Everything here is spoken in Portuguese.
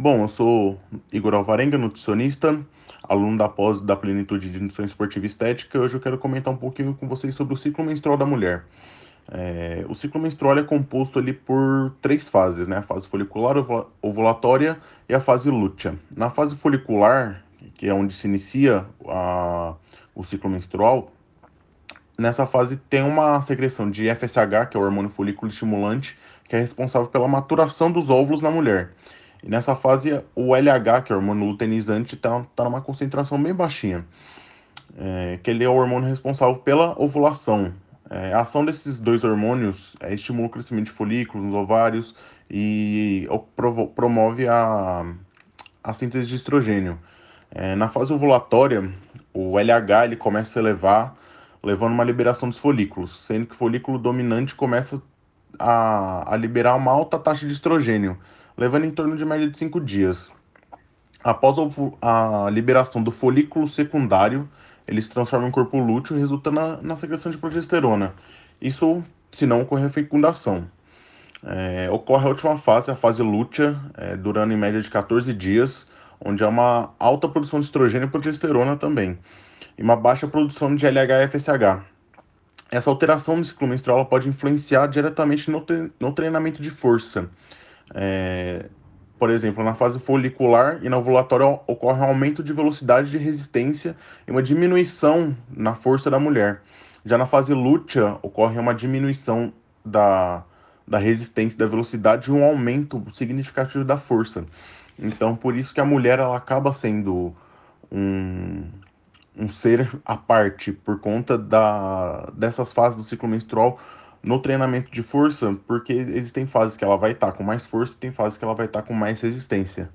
Bom, eu sou Igor Alvarenga, nutricionista, aluno da pós da Plenitude de Nutrição Esportiva e Estética. Hoje eu quero comentar um pouquinho com vocês sobre o ciclo menstrual da mulher. É, o ciclo menstrual é composto ali por três fases, né? A fase folicular, ovulatória e a fase lútea. Na fase folicular, que é onde se inicia a, o ciclo menstrual, nessa fase tem uma secreção de FSH, que é o hormônio folículo estimulante, que é responsável pela maturação dos óvulos na mulher. E nessa fase, o LH, que é o hormônio luteinizante, está tá numa concentração bem baixinha. É, que ele é o hormônio responsável pela ovulação. É, a ação desses dois hormônios é, estimula o crescimento de folículos nos ovários e promove a, a síntese de estrogênio. É, na fase ovulatória, o LH ele começa a elevar, levando uma liberação dos folículos, sendo que o folículo dominante começa a, a liberar uma alta taxa de estrogênio, levando em torno de média de 5 dias. Após a liberação do folículo secundário, ele se transforma em corpo lúteo, resultando na, na secreção de progesterona. Isso se não ocorrer a fecundação. É, ocorre a última fase, a fase lútea, é, durando em média de 14 dias, onde há uma alta produção de estrogênio e progesterona também, e uma baixa produção de LH e FSH. Essa alteração no ciclo menstrual pode influenciar diretamente no, no treinamento de força, é, por exemplo, na fase folicular e na ovulatória ocorre um aumento de velocidade de resistência e uma diminuição na força da mulher. Já na fase lútea ocorre uma diminuição da, da resistência, da velocidade e um aumento significativo da força. Então, por isso que a mulher ela acaba sendo um, um ser à parte por conta da, dessas fases do ciclo menstrual no treinamento de força, porque existem fases que ela vai estar tá com mais força e tem fases que ela vai estar tá com mais resistência.